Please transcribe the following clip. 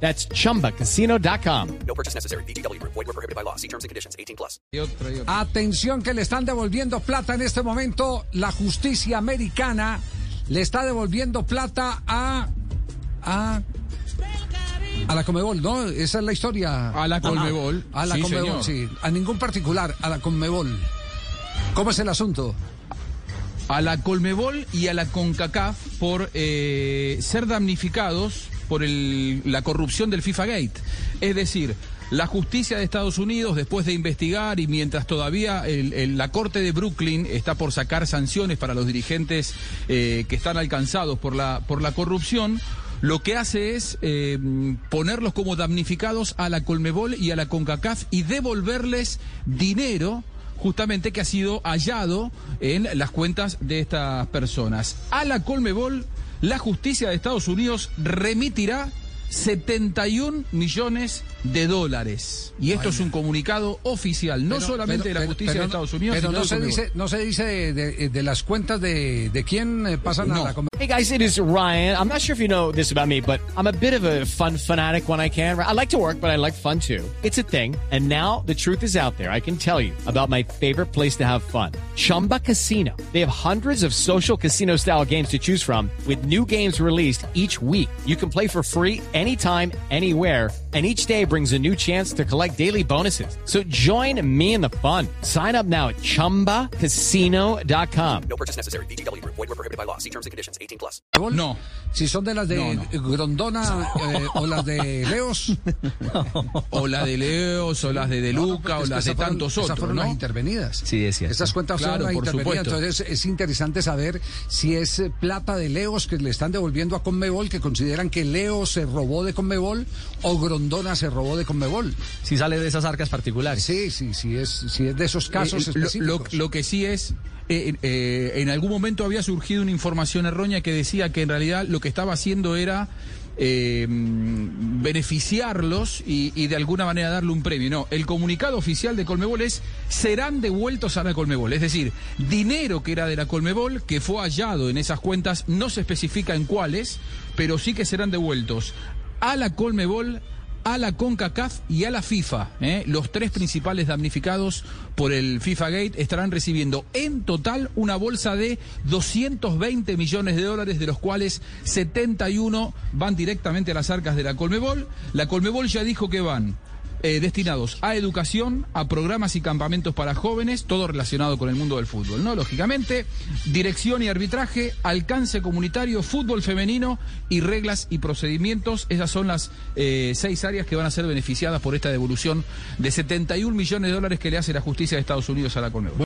That's chumbacasino.com. No purchase necessary. BGW. Void were prohibited by law. See terms and conditions. 18 plus. Atención que le están devolviendo plata en este momento. La justicia americana le está devolviendo plata a... a a la Comebol, ¿no? Esa es la historia. A la Conmebol. A la Sí, Conmebol, señor. sí. A ningún particular, a la Conmebol. ¿Cómo es el asunto? A la Colmebol y a la CONCACAF por eh, ser damnificados por la corrupción del FIFA Gate. Es decir, la justicia de Estados Unidos, después de investigar y mientras todavía la Corte de Brooklyn está por sacar sanciones para los dirigentes eh, que están alcanzados por la, por la corrupción, lo que hace es eh, ponerlos como damnificados a la Colmebol y a la CONCACAF y devolverles dinero justamente que ha sido hallado en las cuentas de estas personas. A la Colmebol, la justicia de Estados Unidos remitirá 71 millones de dólares. Y esto es un comunicado oficial, no Pero- solamente pero- de la justicia pero de Estados Unidos, Pero sino no se, dice, no se dice de, de- de las cuentas de, de quién eh, pasan a No. la Hey guys, it is Ryan. I'm not sure if you know this about me, but I'm a bit of a fun fanatic when I can. I like to work, but I like fun too. It's a thing. And now the truth is out there. I can tell you about my favorite place to have fun. Chumba Casino. They have hundreds of social casino style games to choose from with new games released each week. You can play for free anytime, anywhere. And each day brings a new chance to collect daily bonuses. So join me in the fun. Sign up now at chumbacasino.com. No purchase necessary. BGW. Prohibited by law. See terms and conditions. 18 plus. No. Si son de las de No, no. Grondona eh, o las de Leos. O la de Leos, o las de De Luca, o las de esas fueron- tantos Esas otros, fueron las ¿no? intervenidas. Sí, es cierto. Estas cuentas Claro, fueron las por intervenidas. supuesto. Entonces es interesante saber si es eh, plata de Leos que le están devolviendo a Conmebol, que consideran que Leo se robó de Conmebol o Grondona se robó de Conmebol. Si sale de esas arcas particulares. Sí, sí, sí es, si es de esos casos Eh, lo- lo, específicos. lo que sí es, eh, eh, en algún momento había surgido una información errónea que decía que en realidad lo que estaba haciendo era eh, beneficiarlos y, y de alguna manera darle un premio. No, el comunicado oficial de Colmebol es serán devueltos a la Colmebol. Es decir, dinero que era de la Colmebol, que fue hallado en esas cuentas, no se especifica en cuáles, pero sí que serán devueltos a la Colmebol a la CONCACAF y a la FIFA. ¿eh? Los tres principales damnificados por el FIFA Gate estarán recibiendo en total una bolsa de 220 millones de dólares, de los cuales 71 van directamente a las arcas de la Colmebol. La Colmebol ya dijo que van eh, destinados a educación, a programas y campamentos para jóvenes, todo relacionado con el mundo del fútbol, ¿no? Lógicamente, dirección y arbitraje, alcance comunitario, fútbol femenino y reglas y procedimientos. Esas son las eh, seis áreas que van a ser beneficiadas por esta devolución de 71 millones de dólares que le hace la justicia de Estados Unidos a la Conmebol.